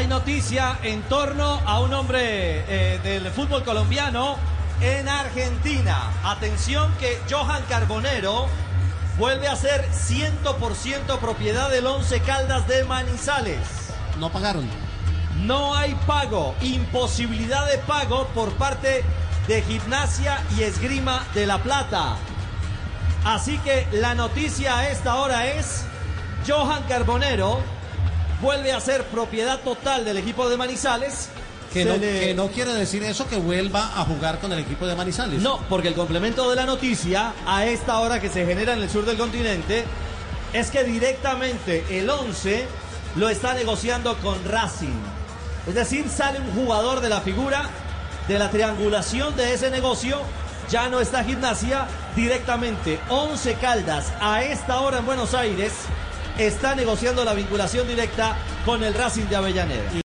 hay noticia en torno a un hombre eh, del fútbol colombiano en Argentina. Atención que Johan Carbonero vuelve a ser 100% propiedad del Once Caldas de Manizales. No pagaron. No hay pago, imposibilidad de pago por parte de Gimnasia y Esgrima de La Plata. Así que la noticia a esta hora es Johan Carbonero vuelve a ser propiedad total del equipo de Manizales. Que Se no, le- que no quiere decir eso que vuelva a jugar con el equipo de Manizales. No, porque el complemento de la noticia a esta hora que se genera en el sur del continente es que directamente el 11 lo está negociando con Racing. Es decir, sale un jugador de la figura de la triangulación de ese negocio. Ya no está gimnasia, directamente 11 Caldas a esta hora en Buenos Aires está negociando la vinculación directa con el Racing de Avellaneda.